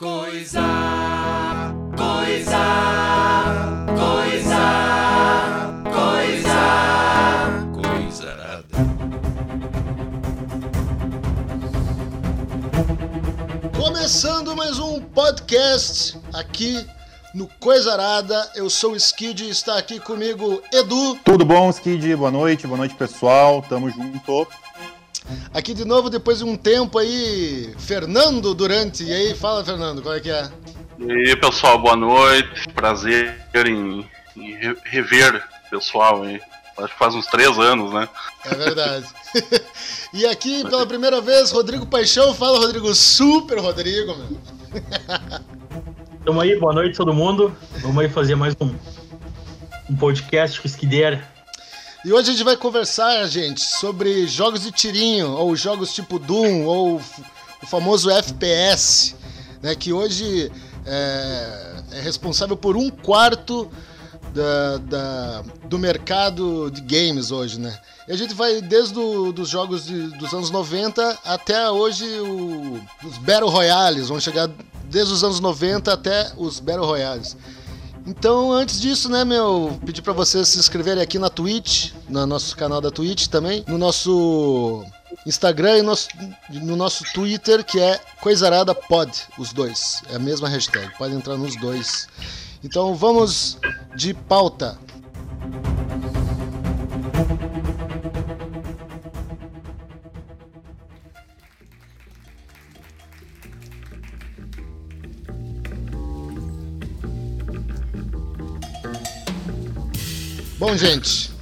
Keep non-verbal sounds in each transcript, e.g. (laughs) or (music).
Coisa, coisa, coisa, coisa, coisa. Começando mais um podcast aqui no Coisa Arada. Eu sou o Skid e está aqui comigo Edu. Tudo bom, Skid? Boa noite, boa noite pessoal, tamo junto. Aqui de novo depois de um tempo aí, Fernando Durante. E aí, fala Fernando, qual é que é? E aí, pessoal, boa noite. Prazer em, em re- rever o pessoal aí. Acho que faz uns três anos, né? É verdade. (laughs) e aqui pela primeira vez, Rodrigo Paixão. Fala, Rodrigo. Super Rodrigo, meu. (laughs) Tamo aí, boa noite todo mundo. Vamos aí fazer mais um, um podcast com o Skider. E hoje a gente vai conversar, gente, sobre jogos de tirinho, ou jogos tipo Doom, ou o famoso FPS, né, que hoje é, é responsável por um quarto da, da- do mercado de games hoje, né? E a gente vai desde dos jogos de- dos anos 90 até hoje o, os Battle Royales, vão chegar desde os anos 90 até os Battle Royales. Então, antes disso, né, meu, pedir pra vocês se inscreverem aqui na Twitch, no nosso canal da Twitch também, no nosso Instagram e nosso- no nosso Twitter, que é Coisarada Pod, os dois. É a mesma hashtag, pode entrar nos dois. Então, vamos de pauta. Bom, gente,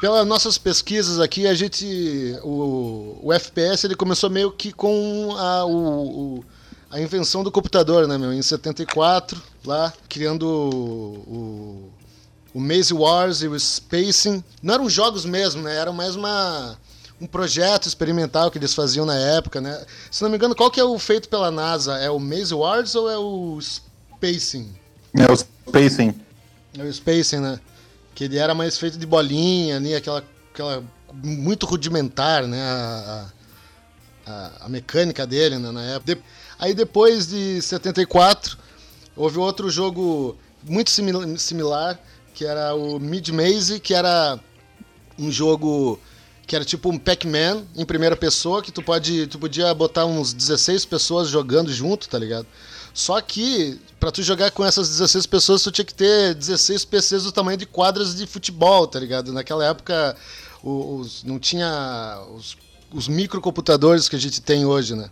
pelas nossas pesquisas aqui, a gente. O, o FPS ele começou meio que com a, o, o- a invenção do computador, né, meu? Em 74, lá, criando o, o, o Maze Wars e o Spacing. Não eram jogos mesmo, né? Era mais uma, um projeto experimental que eles faziam na época, né? Se não me engano, qual que é o feito pela NASA? É o Maze Wars ou é o Spacing? É o Spacing. É o Spacing, né? Que ele era mais feito de bolinha, né? aquela, aquela muito rudimentar, né? A, a, a mecânica dele né? na época. De- aí depois de 74, houve outro jogo muito simil- similar, que era o Mid Maze, que era um jogo que era tipo um Pac-Man em primeira pessoa, que tu pode, tu podia botar uns 16 pessoas jogando junto, tá ligado? Só que pra tu jogar com essas 16 pessoas, tu tinha que ter 16 PCs do tamanho de quadras de futebol, tá ligado? Naquela época os, não tinha os, os microcomputadores que a gente tem hoje, né?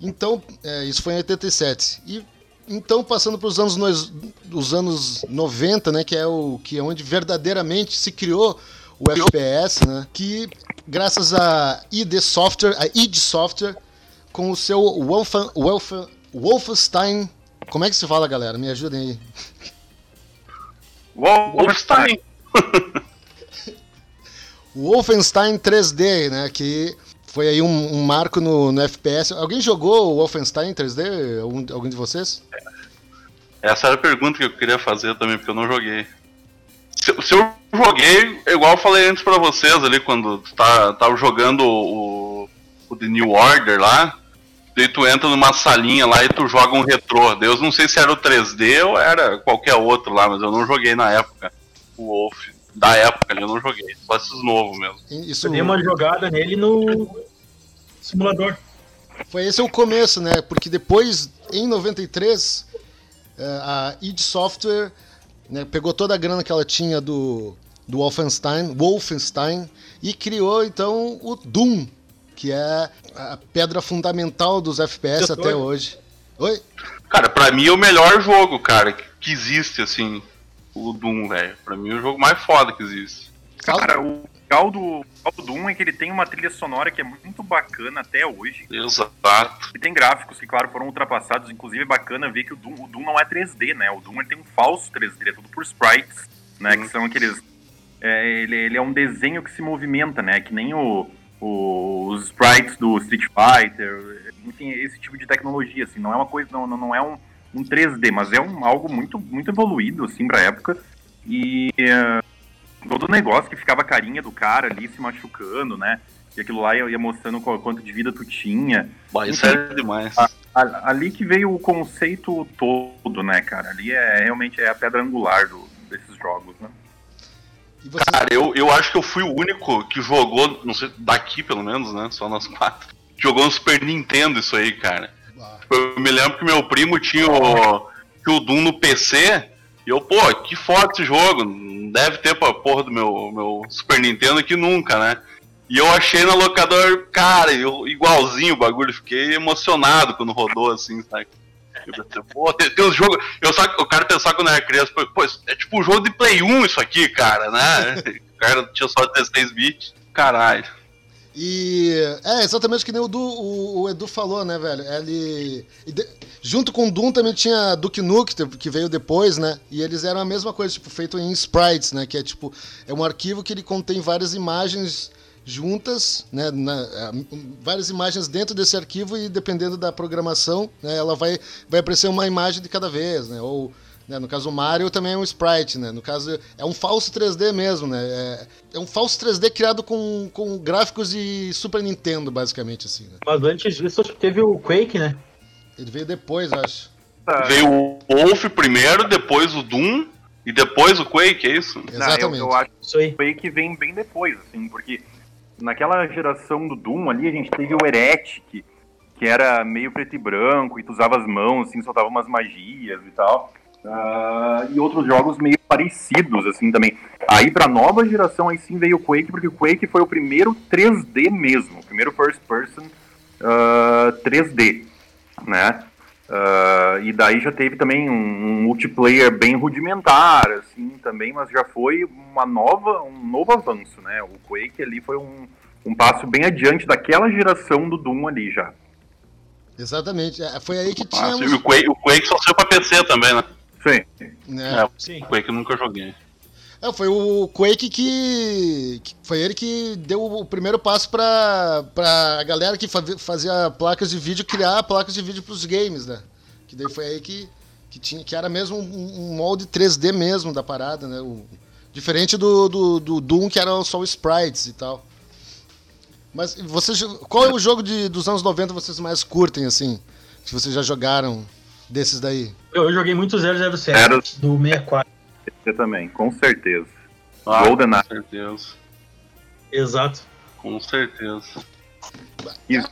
Então, é, isso foi em 87. E então passando para os anos os anos 90, né, que é o que é onde verdadeiramente se criou o FPS, né? Que graças a ID Software, a id Software com o seu Wolfen, Wolfenstein, como é que se fala, galera? Me ajudem aí. Wolfenstein. O (laughs) Wolfenstein 3D, né? Que foi aí um, um marco no, no FPS. Alguém jogou o Wolfenstein 3D? Algum, algum de vocês? Essa era a pergunta que eu queria fazer também, porque eu não joguei. Se, se eu joguei, igual eu falei antes pra vocês ali, quando tá, tava jogando o, o The New Order lá, daí tu entra numa salinha lá e tu joga um retrô. Deus não sei se era o 3D ou era qualquer outro lá, mas eu não joguei na época. O Wolf, da época ali, eu não joguei. Só esses novos mesmo. Isso Eu dei uma jogada nele no simulador. foi esse é o começo, né? Porque depois, em 93, eh, a id Software né, pegou toda a grana que ela tinha do, do Wolfenstein, Wolfenstein e criou então o Doom, que é a pedra fundamental dos FPS Doutor. até hoje. Oi? Cara, pra mim é o melhor jogo, cara, que, existe, assim, o Doom, velho. Pra mim é o jogo mais foda que existe. Fala- Cara, o legal do, legal do Doom é que ele tem uma trilha sonora que é muito bacana até hoje. Exato. E tem gráficos que, claro, foram ultrapassados. Inclusive, é bacana ver que o Doom, o Doom não é 3D, né? O Doom ele tem um falso 3D, ele é tudo por sprites, né? Hum. Que são aqueles... é, ele, ele é um desenho que se movimenta, né? Que nem o- os sprites do Street Fighter. Enfim, esse tipo de tecnologia, assim. Não é uma coisa... Não, não, não é um, um 3D, mas é um, algo muito, muito evoluído, assim, pra época. E... é, todo o negócio que ficava a carinha do cara ali se machucando, né? E aquilo lá ia, ia mostrando qual- quanto de vida tu tinha. Bah, isso é demais. A a- ali que veio o conceito todo, né, cara? Ali é realmente é a pedra angular do- desses jogos, né? Você, Cara, eu, eu acho que eu fui o único que jogou, não sei, daqui pelo menos, né? Só nós quatro. Jogou no Super Nintendo isso aí, cara. Ah, Eu me lembro que meu primo tinha o, tinha o Doom no PC. E eu, pô, que foda esse jogo. Não deve ter pra porra do meu, meu Super Nintendo aqui nunca, né? E eu achei na locadora, cara, eu, igualzinho o bagulho. Fiquei emocionado quando rodou assim, sabe? Eu Pô, tem, tem uns jogos. Eu só, o cara pensava quando era criança, pô, é tipo um jogo de Play 1 isso aqui, cara, né? (laughs) O cara tinha só 16 bits. Caralho. E é exatamente que nem o, Du, o, o Edu falou, né, velho? Ele. de- junto com o Doom também tinha Duke Nukem, que veio depois, né? E eles eram a mesma coisa, tipo, feito em sprites, né? Que é tipo, é um arquivo que ele contém várias imagens juntas, né? na- várias imagens dentro desse arquivo e dependendo da programação, né, ela vai, vai aparecer uma imagem de cada vez, né? Ou né, no caso o Mario também é um sprite, né? No caso é um falso 3D mesmo, né? É, é um falso 3D criado com, com gráficos de Super Nintendo, basicamente assim. Né? Mas antes disso, acho que teve o Quake, né? Ele veio depois, acho. Veio o Wolf primeiro, depois o Doom e depois o Quake, é isso? Não, eu- Exatamente. eu acho Isso aí. foi que vem bem depois, assim, porque naquela geração do Doom ali, a gente teve o Heretic, que era meio preto e branco, e tu usava as mãos, assim, soltava umas magias e tal. Ah, e outros jogos meio parecidos, assim, também. Aí pra nova geração, aí sim veio o Quake, porque o Quake foi o primeiro 3D mesmo, o primeiro first person ah, 3D, né? Ah, e daí já teve também um, um multiplayer bem rudimentar, assim, também, mas já foi uma nova, um novo avanço, né? O Quake ali foi um, um passo bem adiante daquela geração do Doom ali já. Exatamente. É, foi aí que tinha. Ah, sim, uns- o, Quake, o Quake só saiu pra PC também, né? Sim. né? É, Sim. o Quake eu nunca joguei. É, foi o Quake que, que- Foi ele que deu o primeiro passo pra, pra galera que fa- fazia placas de vídeo criar placas de vídeo pros games, né? Que daí foi aí que, que, tinha, que era mesmo um, um molde 3D mesmo da parada, né? O- diferente do, do, do Doom, que era só sprites e tal. Mas vocês, qual é o jogo de, dos anos 90 que vocês mais curtem, assim? Que vocês já jogaram desses daí? Eu, eu joguei muito 007 Era- do 64. Você também, com certeza. Ah, GoldenEye. Com certeza. Exato. Com certeza. Isso.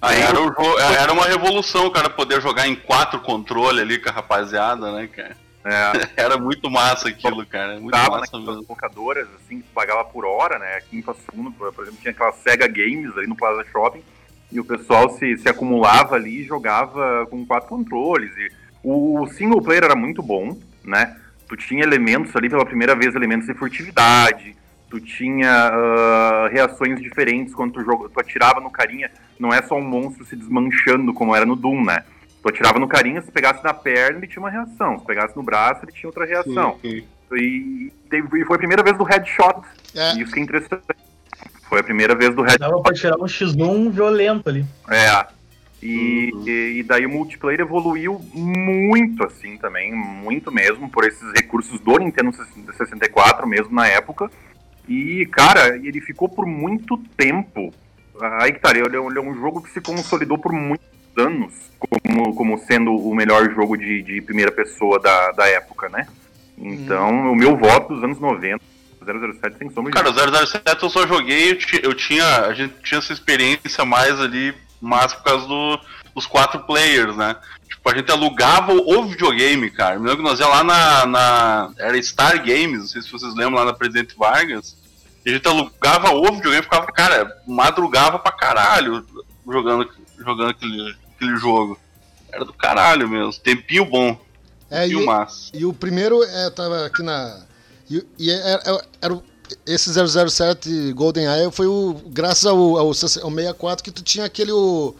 Aí era, o era uma revolução, o cara poder jogar em quatro controles ali com a rapaziada, né, cara? É, (laughs) Era muito massa aquilo, cara. Muito tava massa mesmo. locadoras, assim, que pagava por hora, né? Aqui em Passo Fundo, por exemplo, tinha aquela Sega Games ali no Plaza Shopping, e o pessoal se, se acumulava ali e jogava com quatro controles. E o single player era muito bom, né? Tu tinha elementos ali, pela primeira vez, elementos de furtividade, tu tinha ah, reações diferentes quando tu, joga, tu atirava no carinha, não é só um monstro se desmanchando como era no Doom, né? Tu atirava no carinha, se pegasse na perna, ele tinha uma reação. Se pegasse no braço, ele tinha outra reação. Sim, E, teve- e foi a primeira vez do headshot. É, Isso que é interessante. Foi a primeira vez do headshot. Dava pra tirar um X1 violento ali. É. E, Uhum. e, e daí o multiplayer evoluiu muito, assim, também, muito mesmo, por esses recursos do Nintendo 64 mesmo na época. E, cara, ele ficou por muito tempo. Aí que tá, ele é ele é um jogo que se consolidou por muitos anos como, como sendo o melhor jogo de, de primeira pessoa da, da época, né? Então, o meu voto dos anos 90, 007 sem sombra de Cara, o 007 eu só joguei, eu, eu tinha. A gente tinha essa experiência mais ali, mais por causa do- dos quatro players, né? Tipo, a gente alugava o videogame, cara. Me lembro que nós ia lá na, na. Era Star Games, não sei se vocês lembram, lá na Presidente Vargas. E a gente alugava o videogame e ficava, cara, madrugava pra caralho jogando, jogando aquele, aquele jogo. Era do caralho mesmo. Tempinho bom. é, e. E o primeiro é, tava aqui na. E, e era, era- era o- esse 007 GoldenEye foi o. Graças ao, ao, ao 64 que tu tinha aquele. O,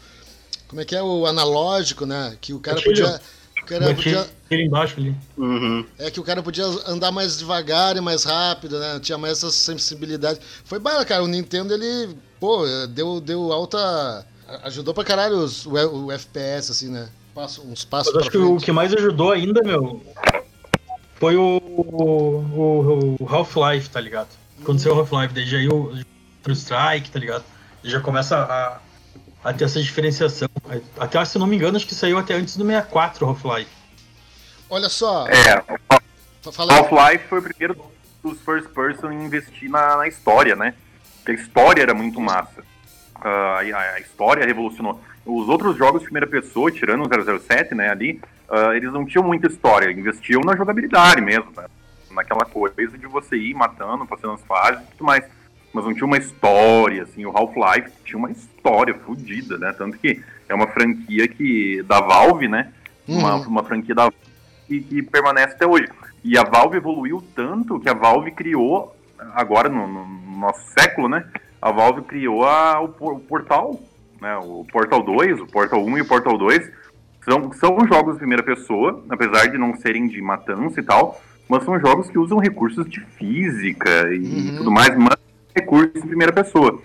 como é que é? O analógico, né? Que o cara podia. O cara podia ele embaixo ali. Uhum. é que o cara podia andar mais devagar e mais rápido, né? Tinha mais essa sensibilidade. Foi bala, cara. O Nintendo, ele, pô, deu, deu alta. Ajudou pra caralho os- o, o FPS, assim, né? Passo, uns passos Mas acho que o que mais ajudou ainda, meu, foi o, o, o Half-Life, tá ligado? Quando saiu o Half-Life, daí já ia o Strike, tá ligado? E já começa a, a ter essa diferenciação. Até, se eu não me engano, acho que saiu até antes do 64 Half-Life. Olha só. É. Half-Life foi o primeiro dos first person a investir na, na história, né? Porque a história era muito massa. Ah, a, a história revolucionou. Os outros jogos de primeira pessoa, tirando o 007, né, ali, ah, eles não tinham muita história, investiam na jogabilidade mesmo, né? Naquela coisa de você ir matando, passando as fases e tudo mais. Mas não tinha uma história, assim, o Half-Life tinha uma história fodida, né? Tanto que é uma franquia que da Valve, né? Uma, Uhum. uma franquia da Valve que, que permanece até hoje. E a Valve evoluiu tanto que a Valve criou, agora no, no nosso século, né? A Valve criou a, o, o Portal, né? O Portal 2, o Portal 1 e o Portal 2. São, são jogos de primeira pessoa, apesar de não serem de matança e tal, mas são jogos que usam recursos de física e Uhum. tudo mais, mas recursos em primeira pessoa.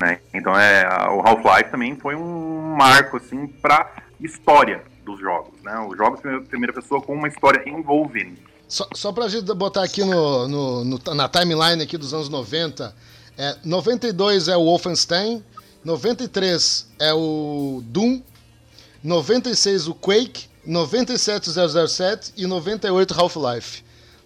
Né? Então é, a- o Half-Life também foi um marco assim para história dos jogos, né? Os jogos de primeira- primeira pessoa com uma história envolvente. Só, só pra gente botar aqui no, no- no- na timeline aqui dos anos 90, é, 92 é o Wolfenstein, 93 é o Doom, 96 o Quake, 97 o 007 e 98 Half-Life.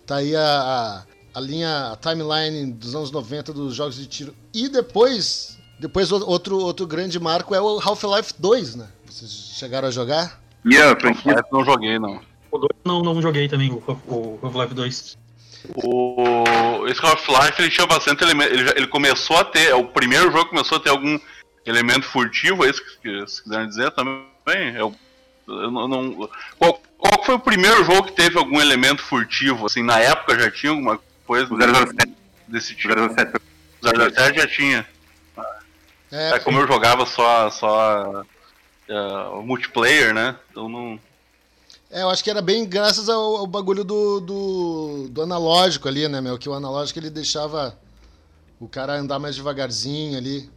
Tá aí a, a, a linha, a timeline dos anos 90 dos jogos de tiro. E depois, depois o- outro, outro grande marco é o Half-Life 2, né? Vocês chegaram a jogar? E a franquia Half-Life não joguei, não. O 2 não, não joguei também, o, o Half-Life 2. O esse Half-Life ele tinha bastante elemento. Ele, ele começou a ter. O primeiro jogo começou a ter algum elemento furtivo, é isso que, se quiserem dizer também. Eu, eu não, não- qual, qual foi o primeiro jogo que teve algum elemento furtivo? Assim, na época já tinha alguma coisa o 007, desse tipo? 007 O 007 já tinha. É, É, como eu jogava só, só o multiplayer, né? Eu não. É, eu acho que era bem graças ao, ao bagulho do, do, do analógico ali, né, meu? Que o analógico ele deixava o cara andar mais devagarzinho ali.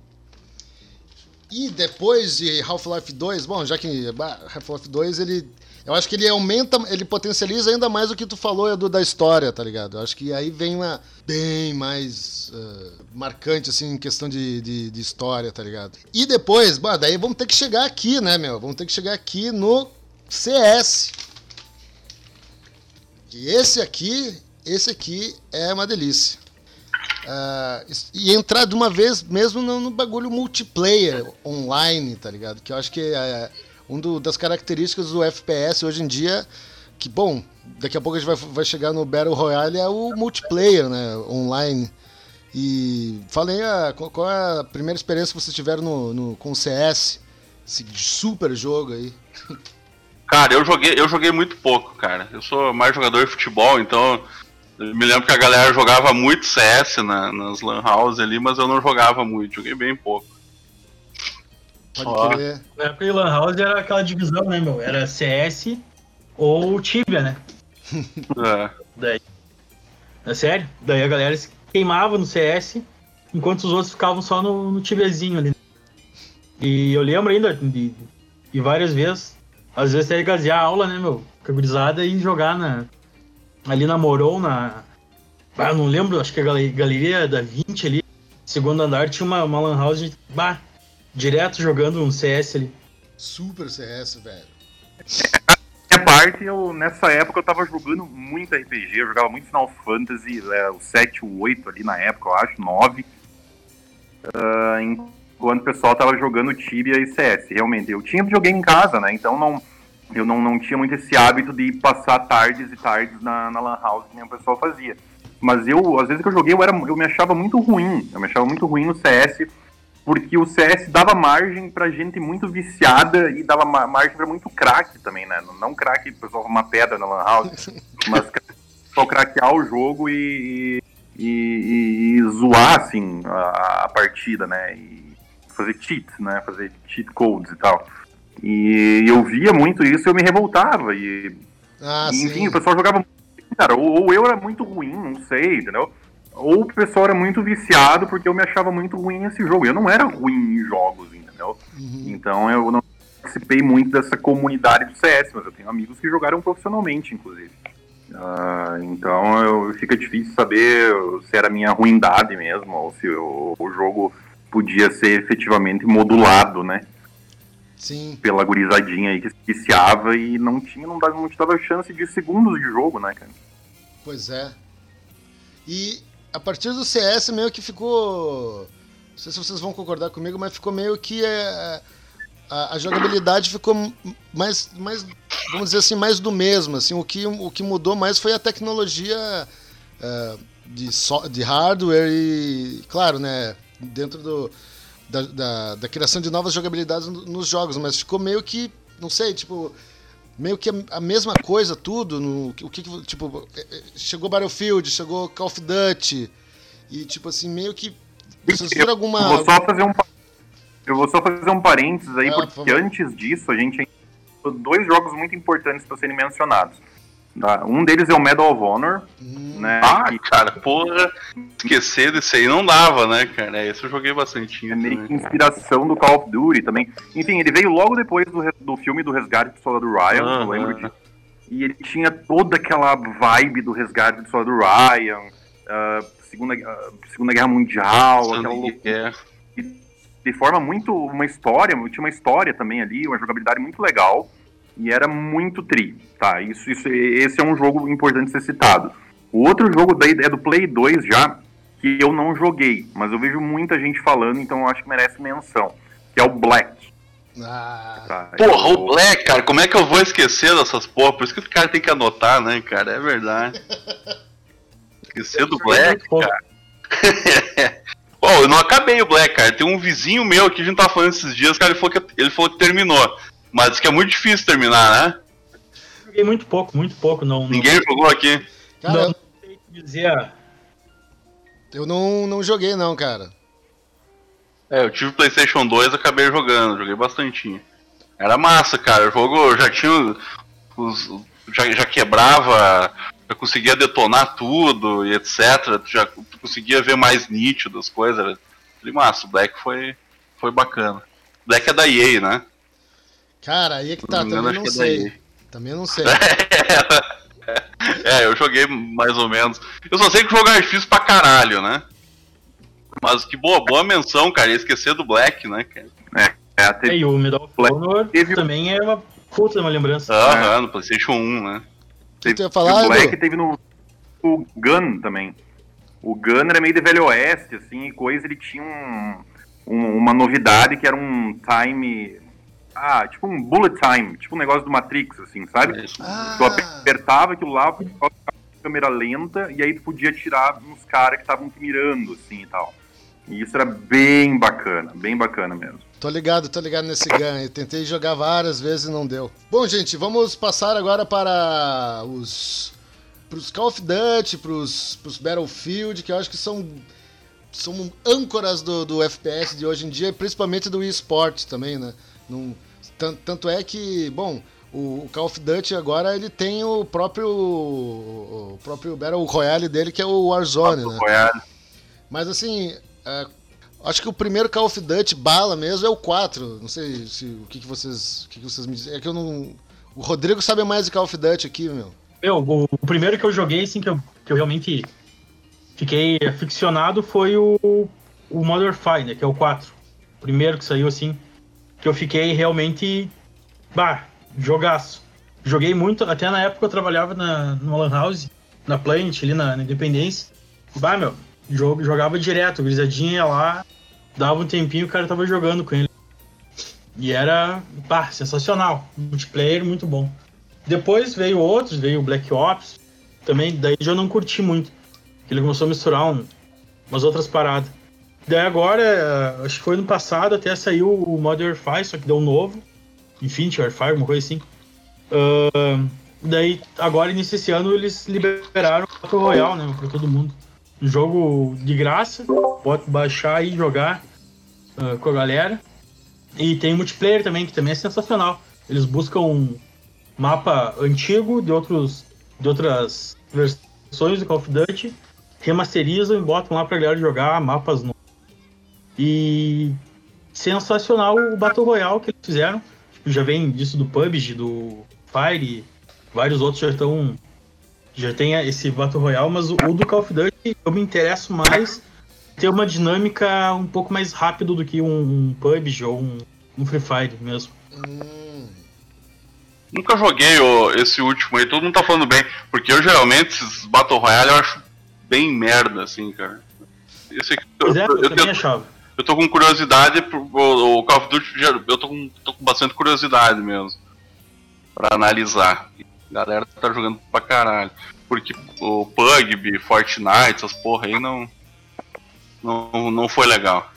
E depois de Half-Life 2, bom, já que Half-Life 2 ele. Eu acho que ele aumenta, ele potencializa ainda mais o que tu falou da história, tá ligado? Eu acho que aí vem uma bem mais ah, marcante, assim, em questão de, de, de história, tá ligado? E depois, bah, daí vamos ter que chegar aqui, né, meu? Vamos ter que chegar aqui no CS. E esse aqui, esse aqui é uma delícia. Ah, e entrar de uma vez mesmo no, no bagulho multiplayer online, tá ligado? Que eu acho que é uma das características do FPS hoje em dia. Que, bom, daqui a pouco a gente vai, vai chegar no Battle Royale, é o multiplayer, né? Online. E falei, ah, qual, qual é a primeira experiência que vocês tiveram no, no, com o CS? Esse super jogo aí. (laughs) Cara, eu joguei, eu joguei muito pouco, cara. Eu sou mais jogador de futebol, então eu me lembro que a galera jogava muito CS na, nas Lan House ali, mas eu não jogava muito, joguei bem pouco. Pode crer. Na época de Lan House era aquela divisão, né, meu? Era CS ou Tibia, né? (laughs) É. Daí. É sério? Daí a galera se queimava no CS, enquanto os outros ficavam só no, no Tibiazinho ali. E eu lembro ainda de, de várias vezes, às vezes até gasear a aula, né, meu? Com a gurizada e jogar na, ali na Moron, na. Ah, não lembro, acho que a gale- galeria da 20 ali, segundo andar, tinha uma, uma Lan House, de, bah, direto jogando um CS ali. Super CS, velho. minha parte, eu, nessa época eu tava jogando muito RPG, eu jogava muito Final Fantasy, é, o 7, o 8 ali na época, eu acho, 9. Ah, enquanto o pessoal tava jogando Tibia e CS. Realmente, eu tinha videogame em casa, né? Então não, eu não, não tinha muito esse hábito de passar tardes e tardes na, na Lan House, que nem o pessoal fazia. Mas eu, às vezes que eu joguei, eu, era, eu me achava muito ruim. Eu me achava muito ruim no CS, porque o CS dava margem pra gente muito viciada e dava ma- margem pra muito craque também, né? Não craque, o pessoal uma pedra na Lan House, (laughs) mas só craquear o jogo e, e, e- e zoar, assim, a, a partida, né? E fazer cheats, né? Fazer cheat codes e tal. E eu via muito isso e eu me revoltava. E, Ah, enfim, sim. o pessoal jogava. Cara, ou, ou eu era muito ruim, não sei, entendeu? Ou o pessoal era muito viciado porque eu me achava muito ruim nesse jogo. Eu não era ruim em jogos, entendeu? Uhum. Então eu não participei muito dessa comunidade do CS, mas eu tenho amigos que jogaram profissionalmente, inclusive. Ah, então eu, fica difícil saber se era minha ruindade mesmo, ou se o, o jogo podia ser efetivamente modulado, né? Sim. Pela gurizadinha aí que se viciava e não tinha, não dava, não te dava chance de segundos de jogo, né, cara? Pois é. E a partir do CS meio que ficou. Não sei se vocês vão concordar comigo, mas ficou meio que é, a, a jogabilidade ficou mais, mais, vamos dizer assim, mais do mesmo. Assim, o, que, o que mudou mais foi a tecnologia é, de, so, de hardware e, claro, né, dentro do, da, da, da criação de novas jogabilidades nos jogos, mas ficou meio que, não sei, tipo, meio que a mesma coisa tudo no o que tipo chegou Battlefield chegou Call of Duty e tipo assim meio que vocês viram alguma eu vou só fazer um eu vou só fazer um parênteses aí ah, porque por antes disso a gente tem dois jogos muito importantes para serem mencionados Tá? Um deles é o Medal of Honor. Hum. Né, ah, que... cara, porra, esquecer desse aí não dava, né, cara? Esse eu joguei bastante. É meio que inspiração do Call of Duty também. Enfim, ele veio logo depois do, do filme do Resgate do Soldado Ryan, ah, eu lembro disso. E ele tinha toda aquela vibe do Resgate do Soldado Ryan, uh, Segunda, uh, Segunda Guerra Mundial, aquela loucura. De forma muito. Uma história, tinha uma história também ali, uma jogabilidade muito legal e era muito tri, tá? Isso, isso, esse é um jogo importante ser citado. O outro jogo daí é do Play 2 já, que eu não joguei, mas eu vejo muita gente falando, então eu acho que merece menção, que é o Black. Ah. Tá, porra, eu... o Black, cara, como é que eu vou esquecer dessas porra? Por isso que o cara tem que anotar, né, cara? É verdade. (laughs) Esquecer do Black, cara. (laughs) Pô, eu não acabei o Black, cara. Tem um vizinho meu aqui, a gente tava falando esses dias, cara, ele falou que, ele falou que terminou. Mas diz que é muito difícil terminar, né? Joguei muito pouco, muito pouco. Não, Ninguém não... jogou aqui. Cara, não sei dizer. Eu não, não joguei não, cara. É, eu tive Playstation 2 acabei jogando, joguei bastante. Era massa, cara. O jogo já tinha. Os, já, já quebrava, já conseguia detonar tudo e etc. Já conseguia ver mais nítido as coisas. Era massa. O Black foi, foi bacana. Black é da EA, né? Cara, aí é que tá, também não é sei. Também não sei. (laughs) é, eu joguei mais ou menos. Eu só sei que o jogo é difícil pra caralho, né? Mas que boa, boa menção, cara. Ia esquecer do Black, né, cara? É, é até... E o Medal of Honor teve... também é uma puta uma lembrança. Aham, é. no Playstation 1, né? Teve, falar, o Black teve no o Gun também. O Gun era meio de velho oeste, assim, e coisa, ele tinha um, um, uma novidade que era um time ah, tipo um bullet time, tipo um negócio do Matrix, assim, sabe? Ah. Tu apertava aquilo lá, ficava câmera lenta, e aí tu podia atirar nos caras que estavam te mirando, assim e tal. E isso era bem bacana, bem bacana mesmo. Tô ligado, tô ligado nesse gun. Eu tentei jogar várias vezes e não deu. Bom, gente, vamos passar agora para os pros Call of Duty, pros, pros Battlefield, que eu acho que são são âncoras do, do FPS de hoje em dia, principalmente do eSport também, né? Não, tanto, tanto é que, bom, o Call of Duty agora ele tem o próprio o próprio Battle Royale dele que é o Warzone, né? Royale. Mas assim, é, acho que o primeiro Call of Duty bala mesmo é o 4. Não sei se o que, que vocês o que, que vocês me dizem. É que eu não o Rodrigo sabe mais de Call of Duty aqui, meu. Meu, o, o primeiro que eu joguei assim que eu, que eu realmente fiquei aficionado foi o o Modern Fire, né, que é o 4. O primeiro que saiu assim que eu fiquei realmente. Bah, jogaço. Joguei muito, até na época eu trabalhava na, no Lan House, na Plant, ali na, na Independência. Bah, meu, jogo, jogava direto, grisadinha lá, dava um tempinho o cara tava jogando com ele. E era, pá, sensacional. Multiplayer muito bom. Depois veio outros, veio o Black Ops, também, daí já não curti muito. Ele começou a misturar um, umas outras paradas. Daí agora, acho que foi no passado, até saiu o Modern Warfare, só que deu um novo. Infinity Warfare, alguma coisa assim. Uh, daí, agora, início esse ano, eles liberaram o Battle Royale, né, pra todo mundo. Um jogo de graça, pode baixar e jogar uh, com a galera. E tem multiplayer também, que também é sensacional. Eles buscam um mapa antigo de, outros, de outras versões do Call of Duty, remasterizam e botam lá pra galera jogar mapas novos e sensacional o Battle Royale que eles fizeram. Tipo, já vem disso do PUBG, do Fire, vários outros já estão. Já tem esse Battle Royale, mas o, o do Call of Duty eu me interesso mais ter uma dinâmica um pouco mais rápido do que um, um PUBG ou um, um Free Fire mesmo. Hum, Nunca joguei o- esse último aí, todo mundo tá falando bem. Porque eu geralmente, esses Battle Royale, eu acho bem merda, assim, cara. Esse aqui, eu, é, eu, eu, eu- achava. Eu tô com curiosidade, pro- o, o Call of Duty, eu tô com, tô com bastante curiosidade mesmo. Pra analisar. A galera tá jogando pra caralho. Porque o PUBG, Fortnite, essas porra aí não. Não, não foi legal.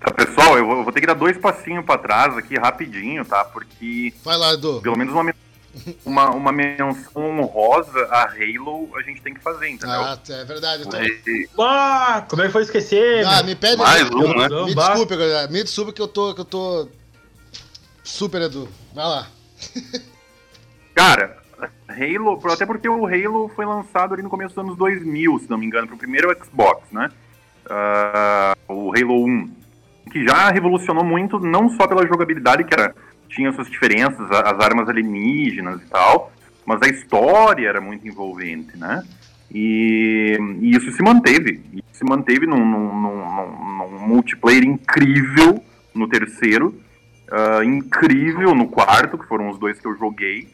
Tá, pessoal, eu vou, eu vou ter que dar dois passinhos pra trás aqui rapidinho, tá? Porque vai lá, Edu. pelo menos uma, uma, uma menção honrosa a Halo a gente tem que fazer, entendeu? Ah, é verdade. Então. Ah, como é que foi esquecer? Ah, meu? me pede. Mais um, né? Me bah. desculpe, galera. Me desculpe que eu tô. Que eu tô. Super Edu. Vai lá. Cara, Halo, até porque o Halo foi lançado ali no começo dos anos 2000, se não me engano, pro primeiro Xbox, né? Ah, o Halo 1, que já revolucionou muito, não só pela jogabilidade, que era, tinha suas diferenças, as armas alienígenas e tal, mas a história era muito envolvente, né? E, e isso se manteve. Isso se manteve num, num- num- num- multiplayer incrível no terceiro, ah, incrível no quarto, que foram os dois que eu joguei.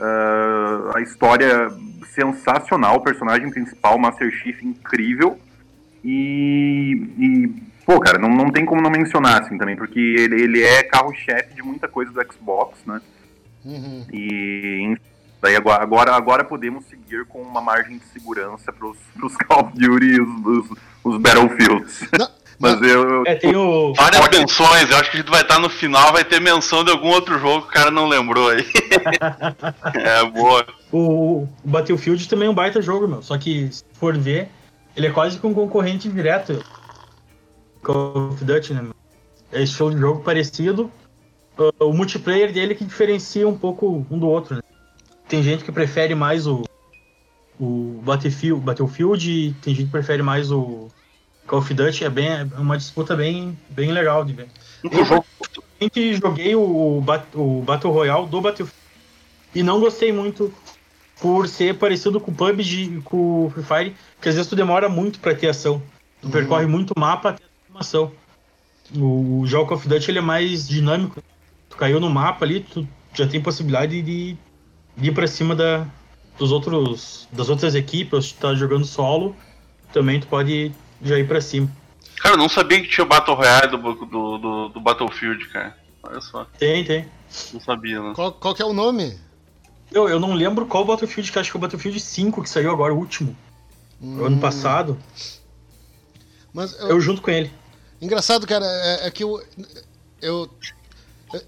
Ah, a história sensacional, o personagem principal, Master Chief, incrível. E, e, pô, cara, não, não tem como não mencionar assim também, porque ele, ele é carro-chefe de muita coisa do Xbox, né? Uhum. E enfim, daí agora, agora, agora podemos seguir com uma margem de segurança pros, pros (laughs) Call of Duty e os, os, os Battlefields. (laughs) Não, Mas eu, eu- É, tem o. Várias menções, eu acho que a gente vai estar no final, vai ter menção de algum outro jogo que o cara não lembrou aí. (laughs) é boa. O, o Battlefield também é um baita jogo, meu. Só que, se for ver, ele é quase que um concorrente direto. Call of Duty, né? É estilo de jogo parecido. Ah, o multiplayer dele que diferencia um pouco um do outro, né? Tem gente que prefere mais o, o Battlefield, Battlefield e tem gente que prefere mais o Call of Duty. É, bem, é uma disputa bem, bem legal de ver. Realmente joguei o, o Battle Royale do Battlefield e não gostei muito por ser parecido com o PUBG com o Free Fire, que às vezes tu demora muito pra ter ação. Tu percorre muito mapa até O, o jogo Call of Duty ele é mais dinâmico. Tu caiu no mapa ali, tu já tem possibilidade de, de ir pra cima da, dos outros, das outras equipes, tu tá jogando solo, também tu pode já ir pra cima. Cara, eu não sabia que tinha Battle Royale do, do, do, do Battlefield, cara. Olha só, Tem, tem. não sabia, né? Qual, qual que é o nome? Eu, eu não lembro qual Battlefield, que acho que é o Battlefield 5 que saiu agora, o último, Hum, ano passado. Mas eu- Eu junto com ele. Engraçado, cara, é, é que eu, eu.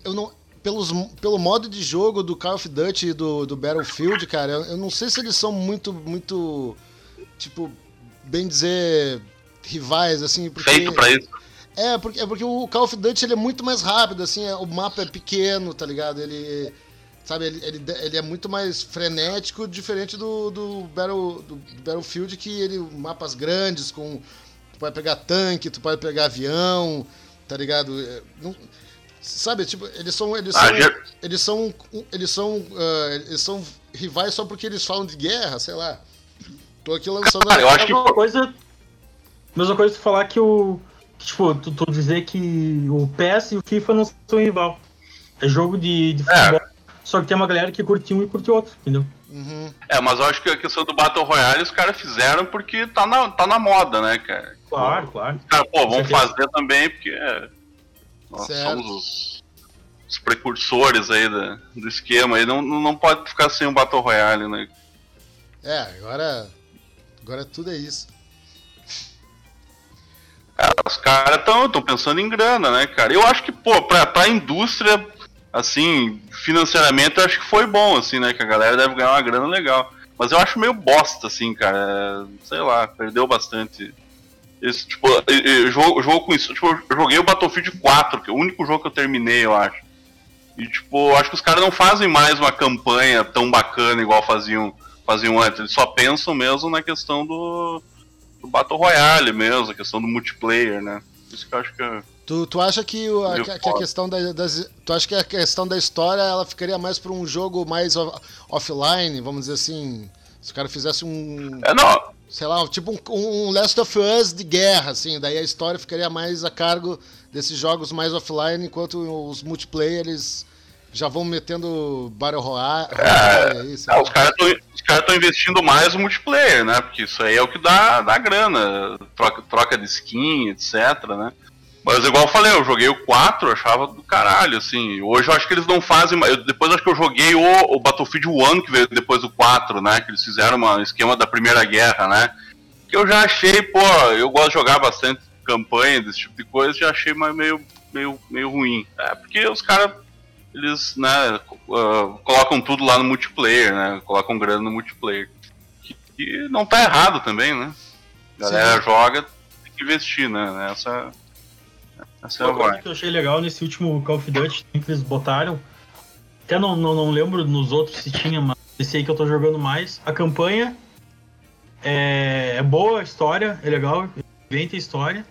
Eu não. Pelos, pelo modo de jogo do Call of Duty e do, do Battlefield, cara, eu, eu não sei se eles são muito, muito. Tipo, bem dizer. rivais, assim, porque. Feito pra isso. É, porque, é porque o Call of Duty ele é muito mais rápido, assim, é- o mapa é pequeno, tá ligado? Ele. Sabe, ele, ele, ele é muito mais frenético, diferente do, do, Battle, do Battlefield, que ele. mapas grandes, com. Tu pode pegar tanque, tu pode pegar avião, tá ligado? É, não- sabe, tipo, eles são. Eles Ah, são, eles são. Eles são. ah, eles são rivais só porque eles falam de guerra, sei lá. Tô aqui lançando. Cara, eu acho que. Mesma coisa. Mesma coisa tu falar que o. que, Tipo, tu, tu dizer que o PES e o FIFA não são rival. É jogo de, de futebol. Só que tem uma galera que curte um e curte outro, entendeu? Uhum. É, mas eu acho que a questão do Battle Royale os caras fizeram porque tá na, tá na moda, né, cara? Claro, claro. Cara, pô, vamos fazer também, porque é, nós Certo. somos os, os precursores aí da- do esquema aí. Não, não pode ficar sem um Battle Royale, né? É, agora. Agora tudo é isso. Cara, os caras estão tão pensando em grana, né, cara? Eu acho que, pô, pra, pra indústria, assim, financeiramente, eu acho que foi bom, assim, né? Que a galera deve ganhar uma grana legal. Mas eu acho meio bosta, assim, cara. Sei lá, perdeu bastante. Esse, tipo, e- e jogo, jogo com isso. Tipo, eu joguei o Battlefield 4, que é o único jogo que eu terminei, eu acho. E, tipo, eu acho que os caras não fazem mais uma campanha tão bacana igual faziam, faziam antes. Eles só pensam mesmo na questão do, do Battle Royale mesmo, a questão do multiplayer, né? Isso que eu acho que é. Tu, tu acha que, o- a, que a questão da, das, tu acha que a questão da história ela ficaria mais para um jogo mais o- offline, vamos dizer assim, se o cara fizesse um É, não. Sei lá, tipo um, um Last of Us de guerra, assim, daí a história ficaria mais a cargo desses jogos mais offline, enquanto os multiplayer eles já vão metendo Battle Royale. É, aí, Ah, lá. os caras estão investindo mais no multiplayer, né? Porque isso aí é o que dá, dá grana. Troca, troca de skin, etc, né? Mas igual eu falei, eu joguei o 4, eu achava do caralho, assim. Hoje eu acho que eles não fazem mais. eu- Depois acho que eu joguei o, o Battlefield 1, que veio depois do 4, né? Que eles fizeram um esquema da Primeira Guerra, né? Que eu já achei, pô, eu gosto de jogar bastante campanha, desse tipo de coisa, já achei meio, meio, meio ruim. É, porque os caras eles né, ah, colocam tudo lá no multiplayer, né? Colocam grana no multiplayer. Que, que não tá errado também, né? A galera joga, tem que investir, né? Essa, a Uma coisa que eu achei legal nesse último Call of Duty que eles botaram, até não, não, não lembro nos outros se tinha, mas esse aí que eu tô jogando mais, a campanha é, é boa, a história é legal, inventa a história,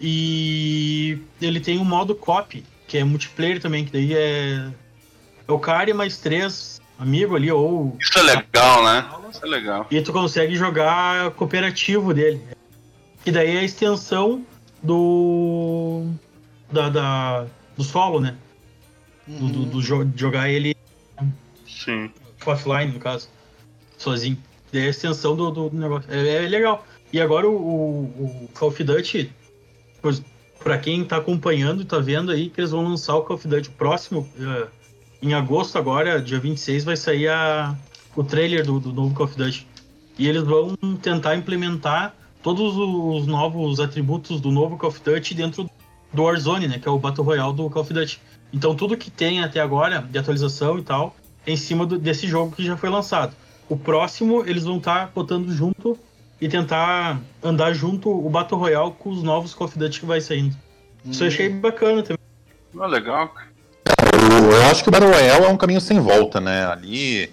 e ele tem um modo copy, que é multiplayer também, que daí é, é o cara e mais três amigos ali, ou Isso é legal, né? Isso é legal. e tu consegue jogar cooperativo dele. Que daí a extensão do. Da, da- do solo, né? Do, do- do jo- de jogar ele Sim. offline, no caso. Sozinho. É a extensão do, do negócio. É, é legal. E agora o, o, o Call of Duty, pois, pra quem tá acompanhando e tá vendo aí, que eles vão lançar o Call of Duty próximo. eh, em agosto agora, dia 26, vai sair a, o trailer do, do novo Call of Duty. E eles vão tentar implementar todos os novos atributos do novo Call of Duty dentro do Warzone, né? Que é o Battle Royale do Call of Duty. Então tudo que tem até agora de atualização e tal é em cima do- desse jogo que já foi lançado. O próximo eles vão estar botando junto e tentar andar junto o Battle Royale com os novos Call of Duty que vai saindo. Isso eu achei bacana também. Não é legal. Eu, acho que o Battle Royale é um caminho sem volta, né? Ali.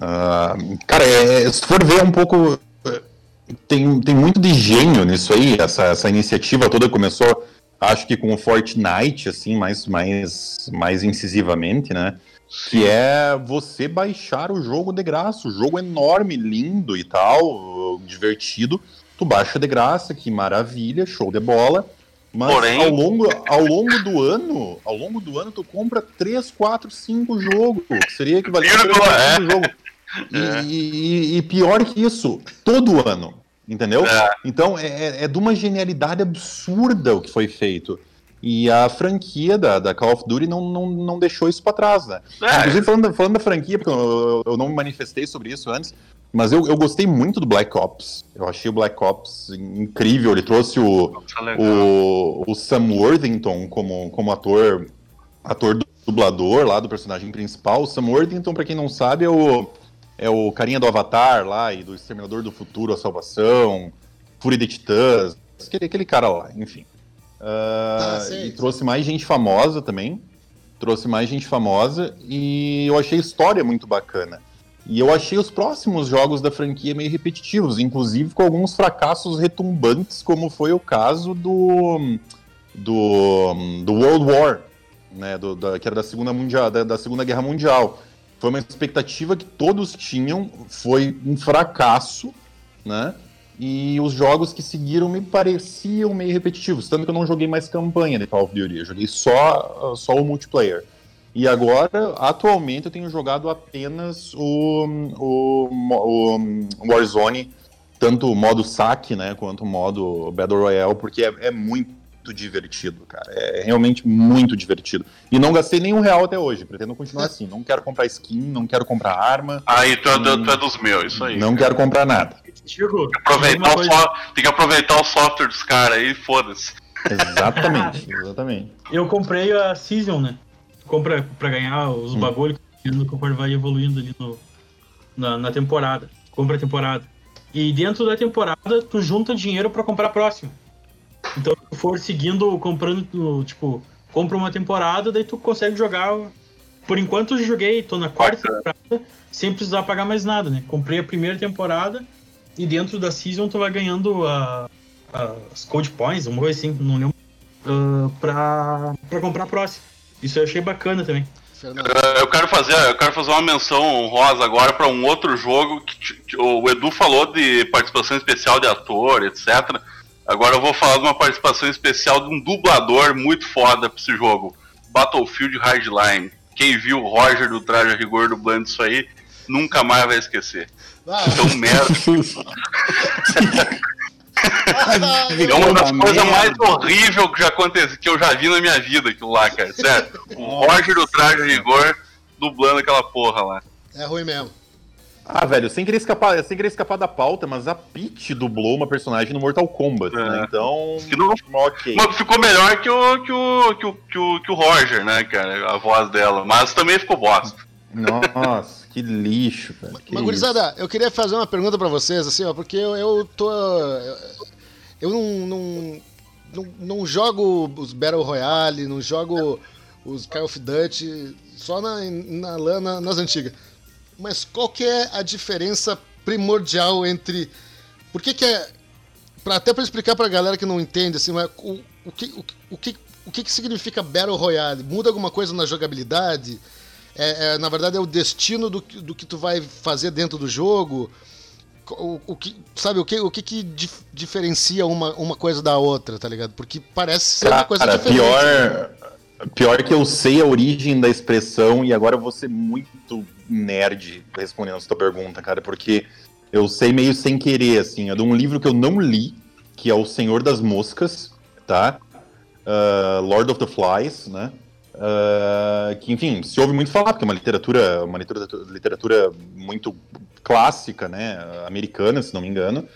ah, cara, é- se tu for ver um pouco. Tem, tem muito de gênio nisso aí. Essa, essa iniciativa toda começou, acho que com o Fortnite, assim, mais, mais, mais incisivamente, né? Que é você baixar o jogo de graça. O jogo é enorme, lindo e tal, divertido. Tu baixa de graça, que maravilha, show de bola. Mas Porém- ao, longo, ao longo do ano, ao longo do ano, tu compra 3, 4, 5 jogos. Que seria equivalente a 3, Vírgula, 4, é. 5 jogos. E, e- e pior que isso, todo ano. Entendeu? É. Então é, é- é de uma genialidade absurda o que foi feito. E a franquia da, da Call of Duty não, não, não deixou isso pra trás, né? É, Inclusive, falando, da- falando da franquia, porque eu, eu não me manifestei sobre isso antes, mas eu, eu gostei muito do Black Ops. Eu achei o Black Ops incrível. Ele trouxe o, é o, o Sam Worthington como, como ator, ator dublador lá do personagem principal. O Sam Worthington, pra quem não sabe, é o, é o carinha do Avatar lá e do Exterminador do Futuro, A Salvação, Fúria de Titãs, aquele, aquele cara lá, enfim. Ah, Ah, sei. e trouxe mais gente famosa também. Trouxe mais gente famosa e eu achei a história muito bacana. E eu achei os próximos jogos da franquia meio repetitivos, inclusive com alguns fracassos retumbantes, como foi o caso do do, do World War, né, do, da, que era da segunda mundial, da, da segunda guerra mundial. Foi uma expectativa que todos tinham, foi um fracasso, né? E os jogos que seguiram me pareciam meio repetitivos, tanto que eu não joguei mais campanha de Call of Duty, eu joguei só, só o multiplayer. E agora, atualmente, eu tenho jogado apenas o, o, o Warzone, tanto o modo saque, né, quanto o modo Battle Royale, porque é, é muito divertido, cara. É realmente muito divertido. E não gastei nenhum real até hoje, pretendo continuar assim. Não quero comprar skin, não quero comprar arma, Aí tu é, do- tu é dos meus, isso aí. não quero comprar nada. Chico, Aproveitar coisa- so- Tem que aproveitar o software dos caras aí, foda-se. Exatamente, (laughs) exatamente. eu comprei a Season, né? Compra pra ganhar os Hum. bagulho que conforme vai evoluindo ali no, na, na temporada. Compra a temporada. E dentro da temporada, tu junta dinheiro pra comprar a próxima. Então, se tu for seguindo, comprando, tu, tipo, compra uma temporada, daí tu consegue jogar. Por enquanto eu joguei, tô na quarta temporada, sem precisar pagar mais nada, né? Comprei a primeira temporada e dentro da season tu vai ganhando a, a- as code points, uma coisa assim, não lembro, ah, pra, pra comprar a próxima. Isso eu achei bacana também. Eh, Eu quero fazer, eu quero fazer uma menção honrosa agora para um outro jogo que o Edu falou de participação especial de ator, etc. Agora eu vou falar de uma participação especial de um dublador muito foda pra esse jogo, Battlefield Hardline. Quem viu o Roger do Traje a Rigor dublando isso aí, nunca mais vai esquecer. Ah, Então merda. (laughs) É uma das coisas mais horríveis que já aconteceu, que eu já vi na minha vida, aquilo lá, cara. Sério. O Roger do Traje a Rigor dublando aquela porra lá. é ruim mesmo. Ah, velho, sem querer escapar, sem querer escapar da pauta, mas a Peach dublou uma personagem no Mortal Kombat, É. né? Então. Que não- Ok. Mas ficou melhor que o, que o, que o, que o, que o Roger, né, cara? A voz dela. Mas também ficou bosta. Nossa, que lixo, velho. que Mas, gurizada, eu queria fazer uma pergunta pra vocês, assim, ó, porque eu, eu tô. Eu, eu não, não, não, não jogo os Battle Royale, não jogo os Call of Duty, só na, na, LAN, na- nas antigas. Mas qual que é a diferença primordial entre. Por que, que é. Pra, até pra explicar pra galera que não entende, assim, mas o, o, que, o, o, que, o que, que significa Battle Royale? Muda alguma coisa na jogabilidade? É, é, na verdade, é o destino do, que- do que tu vai fazer dentro do jogo. O, o que, sabe, o que, o que, que dif- diferencia uma, uma coisa da outra, tá ligado? Porque parece ser uma coisa Cara, diferente. pior, pior que eu sei a origem da expressão e agora eu vou ser muito nerd respondendo essa tua pergunta, cara, porque eu sei meio sem querer, assim, é de um livro que eu não li, que é O Senhor das Moscas, tá? Ah, Lord of the Flies, né? Ah, que, enfim, se ouve muito falar, porque é uma literatura, uma literatura, literatura muito clássica, né? Americana, se não me engano.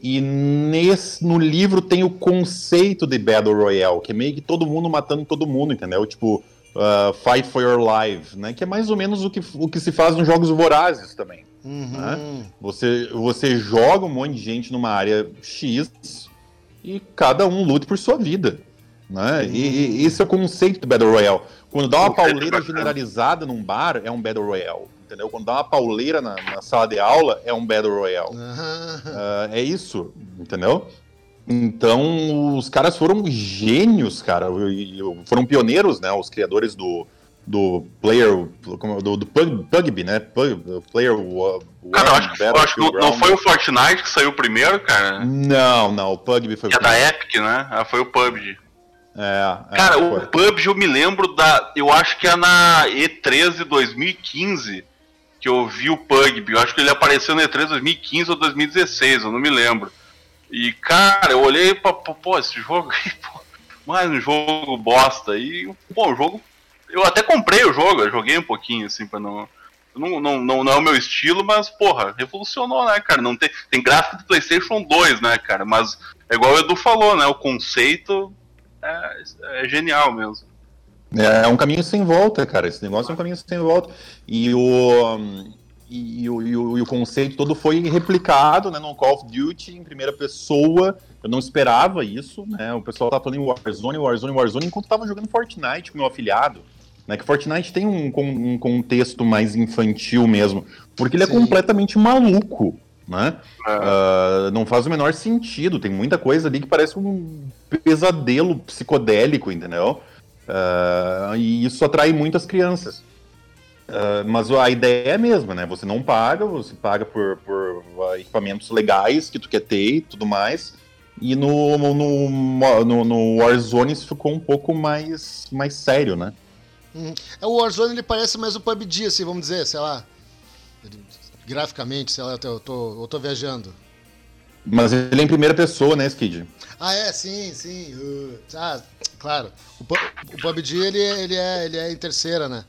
E nesse, no livro tem o conceito de Battle Royale, que é meio que todo mundo matando todo mundo, entendeu? Tipo, uh, Fight for Your Life, né? Que é mais ou menos o que, o que se faz nos jogos vorazes também. Uhum. Você, você joga um monte de gente numa área X e cada um luta por sua vida. Né? E, e esse é o conceito do Battle Royale. Quando dá uma pauleira generalizada num bar, é um Battle Royale. Entendeu? Quando dá uma pauleira na, na sala de aula, é um Battle Royale. Aham. Ah, é isso, entendeu? Então, os caras foram gênios, cara. Foram pioneiros, né? Os criadores do, do Player. como- Do, do Pug, Pugby, né? Pug, player One Cara, eu acho, que- eu acho que não, foi o Fortnite que saiu primeiro, cara. Não, não, o Pugby foi Que é da Epic, né? Ah, foi o PUBG. É, é, Cara, foi. o PUBG eu me lembro da. Eu acho que é na E3 de 2015 que eu vi o PUBG. Eu acho que ele apareceu na E3 2015 ou 2016, eu não me lembro. E, cara, eu olhei pra. Pô, esse jogo aí, pô, mais um jogo bosta. E, pô, o jogo. Eu até comprei o jogo, eu joguei um pouquinho, assim, pra não. Não, não, não, não é o meu estilo, mas, porra, revolucionou, né, cara? Não tem, tem gráfico do PlayStation 2, né, cara? Mas, é igual o Edu falou, né? O conceito é, é genial mesmo. É um caminho sem volta, cara. Esse negócio é um caminho sem volta. E o, e, o, e o, e o conceito todo foi replicado né, no Call of Duty em primeira pessoa. Eu não esperava isso, né? O pessoal tava falando em Warzone, Warzone, Warzone, enquanto tava jogando Fortnite com meu afilhado. Né, que Fortnite tem um, um contexto mais infantil mesmo. Porque ele é Sim. completamente maluco. Né? É. Ah, não faz o menor sentido. Tem muita coisa ali que parece um pesadelo psicodélico, entendeu? Ah, e isso atrai muitas crianças. Ah, mas a ideia é a mesma, né? Você não paga, você paga por, por equipamentos legais que tu quer ter e tudo mais. E no, no, no, no- Warzone isso ficou um pouco mais, mais sério, né? É, O Warzone ele parece mais o PUBG, assim, vamos dizer, sei lá. Graficamente, sei lá, eu tô, eu tô, viajando. Mas ele é em primeira pessoa, né, Skid? Ah, é, sim, sim. uh, ah, claro. O, o PUBG ele, é- ele, é, ele é em terceira, né?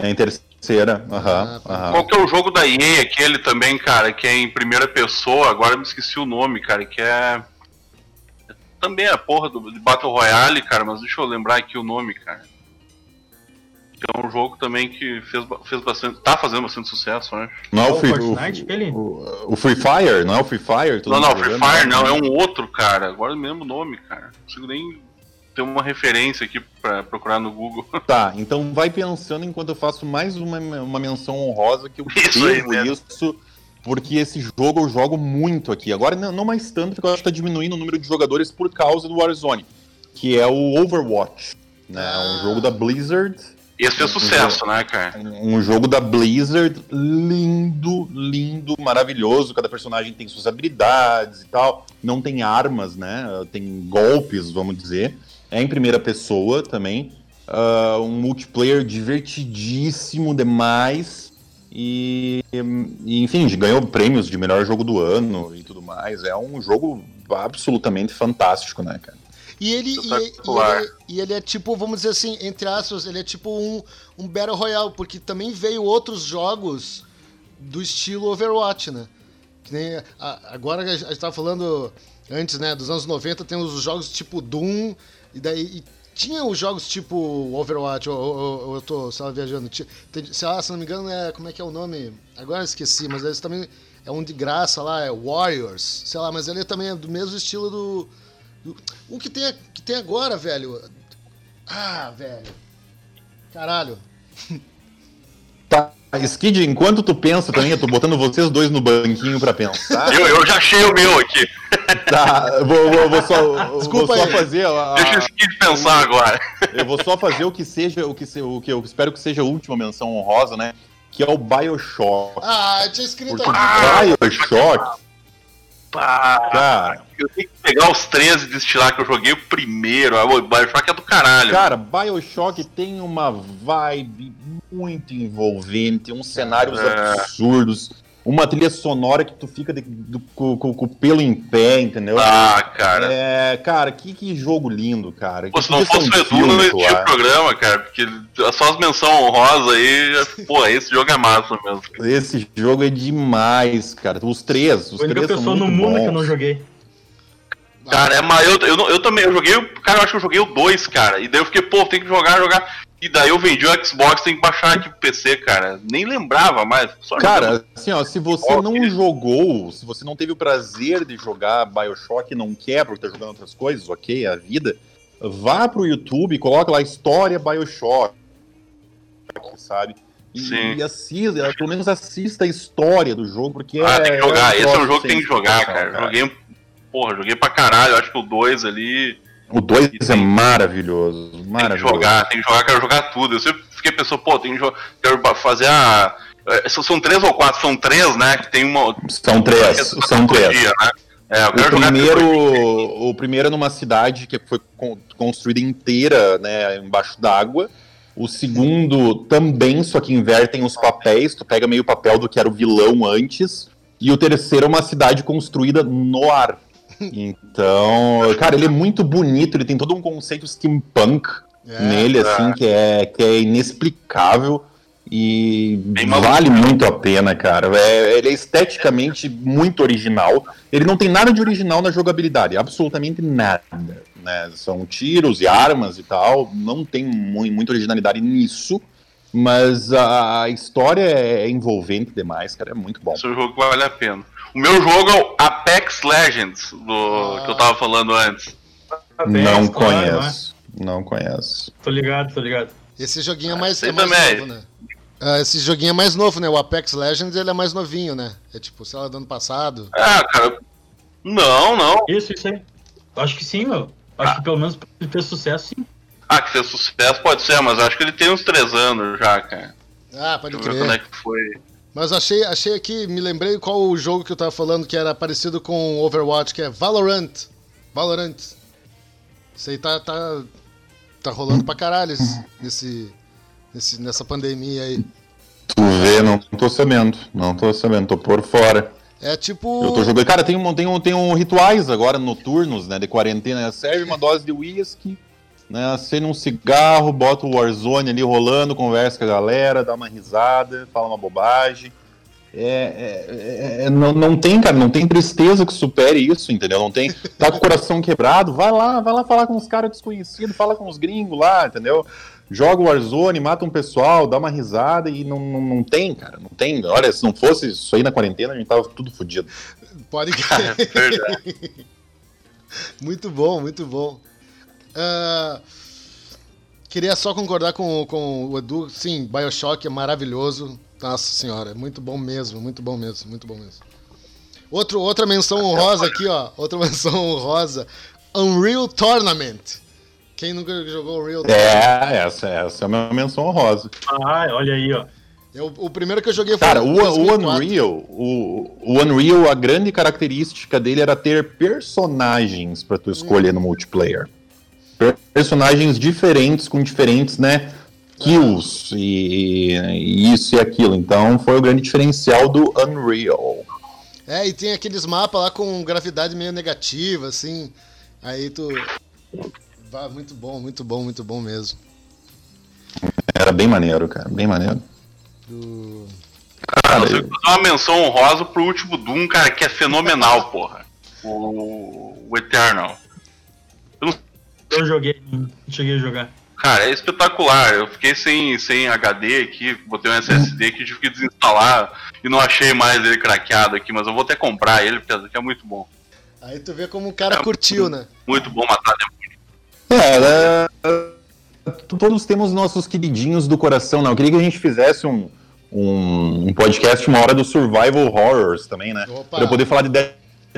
É em terceira. Aham, Ah, aham. Qual que é o jogo da EA, aquele também, cara, que é em primeira pessoa, agora eu me esqueci o nome, cara, que é. Também é a porra do de Battle Royale, cara, mas deixa eu lembrar aqui o nome, cara. Que é um jogo também que fez, fez bastante. tá fazendo bastante sucesso, acho. Não é o O Free, o, o, o Free Fire? Não é o Free Fire? Não, não, mundo Free? Fire não, é um outro, cara. Agora lembro o nome, cara. Não consigo nem ter uma referência aqui pra procurar no Google. (laughs) Tá, então vai pensando enquanto eu faço mais uma, uma menção honrosa que eu Isso aí isso, porque esse jogo eu jogo muito aqui. Agora não, mais tanto, porque eu acho que tá diminuindo o número de jogadores por causa do Warzone, que é o Overwatch. Né? É um Ah. jogo da Blizzard, Esse fez sucesso, né, cara? Um jogo da Blizzard lindo, lindo, maravilhoso. Cada personagem tem suas habilidades e tal. Não tem armas, né? Tem golpes, vamos dizer. É em primeira pessoa também. Uh, um multiplayer divertidíssimo demais. E, e, enfim, ganhou prêmios de melhor jogo do ano e tudo mais. É um jogo absolutamente fantástico, né, cara? E ele, e, e, ele, e ele é tipo, vamos dizer assim, entre aspas, ele é tipo um, um Battle Royale, porque também veio outros jogos do estilo Overwatch, né? Que nem, a, agora a gente tava falando antes, né, dos anos 90, tem os jogos tipo Doom, e daí e tinha os jogos tipo Overwatch, ou, ou, ou eu tô, sei lá, viajando, sei lá, se não me engano, é, como é que é o nome? Agora eu esqueci, mas eles também é um de graça lá, é Warriors, sei lá, mas ele também é do mesmo estilo do o que tem, que tem agora, velho. Ah, velho. Caralho. (laughs) Tá, Skid, enquanto tu pensa também, eu tô botando vocês dois no banquinho pra pensar. eu, eu já achei o meu aqui. Tá, vou, vou, vou só, Desculpa vou só fazer. A, Deixa o Skid pensar agora. Eu vou só fazer o que seja, o que, o que eu espero que seja a última menção honrosa, né? Que é o Bioshock. Ah, tinha escrito Porque aqui. Bioshock Pá, cara, eu tenho que pegar os 13 destilar que eu joguei o primeiro. O Bioshock é do caralho. Cara, Bioshock tem uma vibe muito envolvente, uns cenários é. absurdos uma trilha sonora que tu fica de, do, com, com, com, o pelo em pé, entendeu? Ah, cara. É, cara, que, que jogo lindo, cara. Pô, se não fosse o Edu, não existia o programa, cara, porque só as menções honrosas aí, pô, esse jogo é massa mesmo. Esse jogo é demais, cara. Os três, os Foi três são pessoa no mundo bons. que eu não joguei. Cara, é, mas eu, eu, eu, também, eu joguei, cara, eu acho que eu joguei o 2, cara, e daí eu fiquei, pô, tem que jogar, jogar. E daí eu vendi o Xbox, tem que baixar aqui pro PC, cara. Nem lembrava mais. cara, assim, ó, se você não jogou, se você não teve o prazer de jogar Bioshock e não quer porque tá jogando outras coisas, ok, é a vida, vá pro YouTube coloca lá História Bioshock, sabe? E, Sim. e assista, pelo menos assista a história do jogo, porque ah, é. tem que jogar. É Esse é um jogo que tem que jogar, cara. cara. Joguei, porra, joguei pra caralho. Acho que o 2 ali o 2 é maravilhoso, maravilhoso. Tem que jogar, tem que jogar, quero jogar tudo. Eu sempre fiquei pensando, pô, tem que jogar, quero fazer a. É, são três ou quatro? São três, né? Que tem uma. São três, são três. Dia, né? É, o, primeiro, o primeiro é numa cidade que foi construída inteira né, embaixo d'água. O segundo também, só que invertem os papéis. Tu pega meio papel do que era o vilão antes. E o terceiro é uma cidade construída no ar. Então, cara, ele é muito bonito, ele tem todo um conceito steampunk é, nele, assim, que é, que é inexplicável e vale muito a pena, cara. É, ele é esteticamente muito original. Ele não tem nada de original na jogabilidade, absolutamente nada. Né? São tiros e armas e tal, não tem muita originalidade nisso. Mas a história é envolvente demais, cara. É muito bom. Esse jogo vale a pena. O meu jogo é o Apex Legends, do ah. que eu tava falando antes. Apex, não conheço. Né? Não conheço. Tô ligado, tô ligado. Esse joguinho é mais, é mais novo, né? Ah, esse joguinho é mais novo, né? O Apex Legends ele é mais novinho, né? É tipo, sei lá, do ano passado. Ah, cara. Não, não. Isso, isso aí. Acho que sim, meu. Acho ah. que pelo menos ele fez sucesso, sim. Ah, que fez sucesso pode ser, mas acho que ele tem uns três anos já, cara. Ah, pode Deixa crer. Ver quando é que foi. Mas achei, achei aqui, me lembrei qual o jogo que eu tava falando que era parecido com Overwatch, que é Valorant. Valorant. Isso aí tá, tá, tá rolando pra caralho nesse, nesse, nessa pandemia aí. Tu vê, não tô sabendo. Não tô sabendo, tô por fora. É tipo. Eu tô jogando. Cara, tem um, tem um, tem um rituais agora noturnos, né? De quarentena. Serve uma dose de uísque, né? Acende um cigarro, bota o Warzone ali rolando, conversa com a galera, dá uma risada, fala uma bobagem. É, é, é, não, não tem, cara, não tem tristeza que supere isso, entendeu? Não tem. Tá com o coração quebrado, vai lá, vai lá falar com os caras desconhecidos, fala com os gringos lá, entendeu? Joga o Warzone, mata um pessoal, dá uma risada e não, não, não tem, cara, não tem. Olha, se não fosse isso aí na quarentena, a gente tava tudo fodido. Pode crer. (laughs) É muito bom, muito bom. Uh, queria só concordar com, com o Edu. Sim, Bioshock é maravilhoso. Nossa senhora, é muito bom mesmo, muito bom mesmo, muito bom mesmo. Outro, outra menção honrosa aqui, ó. Outra (laughs) menção honrosa. Unreal Tournament. Que Quem nunca jogou o Real? É, essa, essa é uma menção honrosa. Ah, olha aí, ó. Eu, o primeiro que eu joguei foi Cara, o, o 2004. Unreal, o, o Unreal, a grande característica dele era ter personagens pra tu escolher no multiplayer. Per- Personagens diferentes, com diferentes, né, kills e, e isso e aquilo. Então foi o grande diferencial do Unreal. É, e tem aqueles mapas lá com gravidade meio negativa, assim. Aí tu. Vá, muito bom, muito bom, muito bom mesmo. Era bem maneiro, cara, bem maneiro. Do... Cara, eu tenho que fazer uma menção honrosa pro último Doom, cara, que é fenomenal, porra. O, o Eternal. Eu joguei, não cheguei a jogar. Cara, é espetacular. Eu fiquei sem, sem HD aqui, botei um SSD que tive que desinstalar e não achei mais ele craqueado aqui, mas eu vou até comprar ele, porque é muito bom. Aí tu vê como o cara curtiu, né? Muito bom matar demônio. É, era- todos temos nossos queridinhos do coração, não. Eu queria que a gente fizesse um, um, um podcast uma hora do Survival Horrors também, né? Opa. Pra eu poder falar de Dead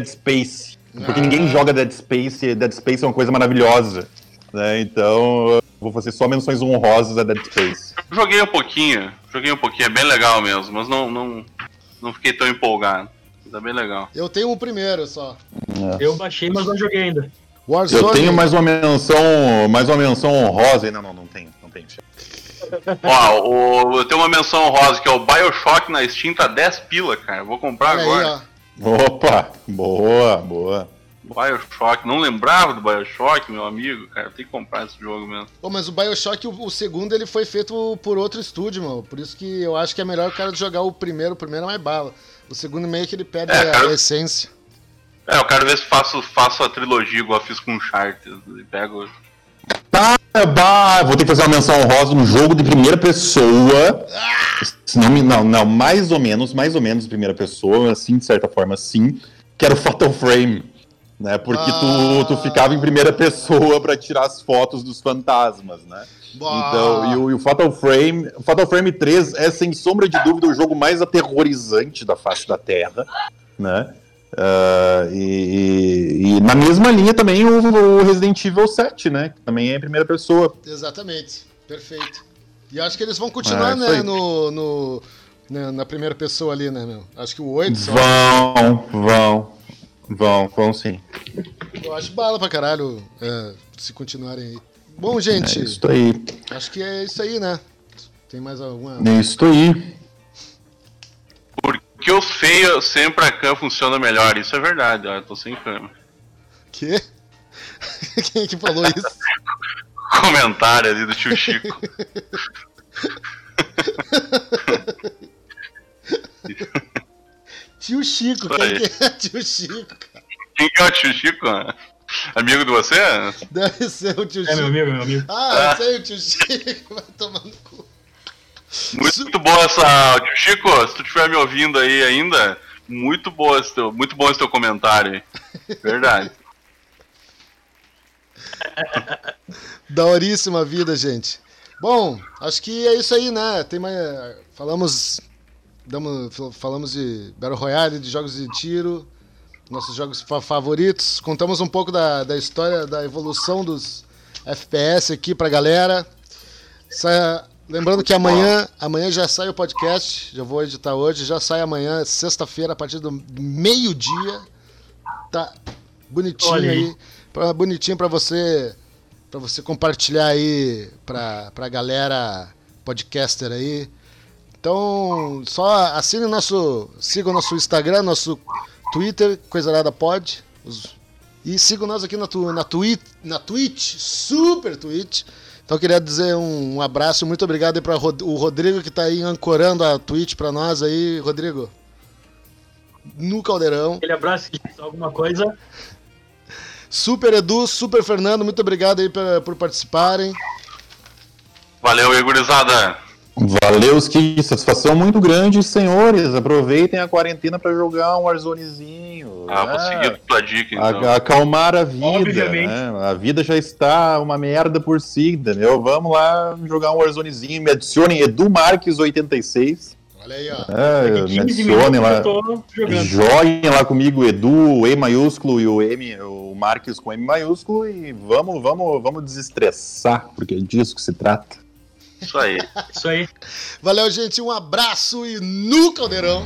Space. Porque Ah. ninguém joga Dead Space, e Dead Space é uma coisa maravilhosa. Né? Então, eu vou fazer só menções honrosas a Dead Space. Joguei um pouquinho, joguei um pouquinho, é bem legal mesmo, mas não, não, não fiquei tão empolgado. Mas é bem legal. Eu tenho o primeiro só. Eu baixei, mas não joguei ainda. Warzone. Eu tenho mais uma menção, mais uma menção honrosa. Não, não, não tem, não tem. Ó, o, eu tenho uma menção honrosa que é o Bioshock na Steam, tá 10 pila, cara. Vou comprar Olha agora. aí, ó. Opa, boa, boa. Bioshock, não lembrava do Bioshock, meu amigo, cara. Tem que comprar esse jogo mesmo. Pô, mas o Bioshock, o, o segundo, ele foi feito por outro estúdio, mano. Por isso que eu acho que é melhor o cara jogar o primeiro. O primeiro é mais bala. O segundo meio que ele perde É, a, cara. a essência. É, eu quero ver se faço, faço a trilogia igual eu fiz com o Uncharted. E pego. Tá, bah, vou ter que fazer uma menção honrosa no jogo de primeira pessoa. Não, não, não, mais ou menos, mais ou menos primeira pessoa, assim, de certa forma, sim. Que era o Fatal Frame. Né? Porque tu, tu ficava em primeira pessoa pra tirar as fotos dos fantasmas, né? Bah. Então, e o, e o Fatal Frame, o Fatal Frame 3 é sem sombra de dúvida o jogo mais aterrorizante da face da Terra, né? Ah, e, e- e na mesma linha também o, o Resident Evil 7, né? Que também é em primeira pessoa. Exatamente. Perfeito. E acho que eles vão continuar, É, isso né, no, no- na, na primeira pessoa ali, né, meu? Acho que o 8 só. Vão, vão, vão, vão sim. Eu acho bala pra caralho é, se continuarem aí. Bom, É gente, isso aí, acho que é isso aí, né? Tem mais alguma. é isso aí. Porque os feios sempre a cam funciona melhor. Isso é verdade, ó. Eu tô sem câmera. Quê? (laughs) Quem é que falou isso? (laughs) Comentário ali do tio Chico. (laughs) Tio Chico, quem aí. que é tio Chico, cara? Quem que é o tio Chico? Amigo de você? Deve ser o tio É, Chico. meu amigo, meu amigo. Ah, Ah. eu sei o tio Chico, vai tomar no cu. Muito boa essa. Chico, se tu estiver me ouvindo aí ainda, muito boa esse teu, muito bom esse teu comentário aí. Verdade. (laughs) Daoríssima vida, gente. Bom, acho que é isso aí, né? Tem mais. Falamos. Damos, falamos de Battle Royale, de jogos de tiro, nossos jogos fa- favoritos. Contamos um pouco da, da história, da evolução dos FPS aqui pra galera. Sa- Lembrando que amanhã, amanhã já sai o podcast, já vou editar hoje, já sai amanhã, sexta-feira, a partir do meio-dia. Tá bonitinho Olha aí. aí, pra, bonitinho pra você para você compartilhar aí pra, pra galera podcaster aí. Então, só assine o nosso, siga o nosso Instagram, nosso Twitter, Coisa Nada Pod. os- e sigam nós aqui na, tu, na, twi, na Twitch, super Twitch. Então, eu queria dizer um, um abraço, muito obrigado aí para o Rodrigo que tá aí ancorando a Twitch pra nós aí, Rodrigo. No Caldeirão. Aquele abraço, alguma coisa. Super Edu, Super Fernando, muito obrigado aí por, por participarem. Valeu, aí, gurizada. Valeu, que satisfação muito grande, senhores. Aproveitem a quarentena pra jogar um Warzonezinho. Ah, vou né? seguir a tua dica então. Acalmar a vida. Obviamente. né? A vida já está uma merda por si, entendeu? Vamos lá jogar um Warzonezinho. Me adicionem Edu Marques86. Olha aí, ó. É, me 15 adicionem lá. Joguem lá comigo, Edu, o E maiúsculo e o M, o Marques com M maiúsculo e vamos, vamos, vamos desestressar, porque é disso que se trata. Isso aí. (laughs) Isso aí. Valeu, gente. Um abraço e no caldeirão.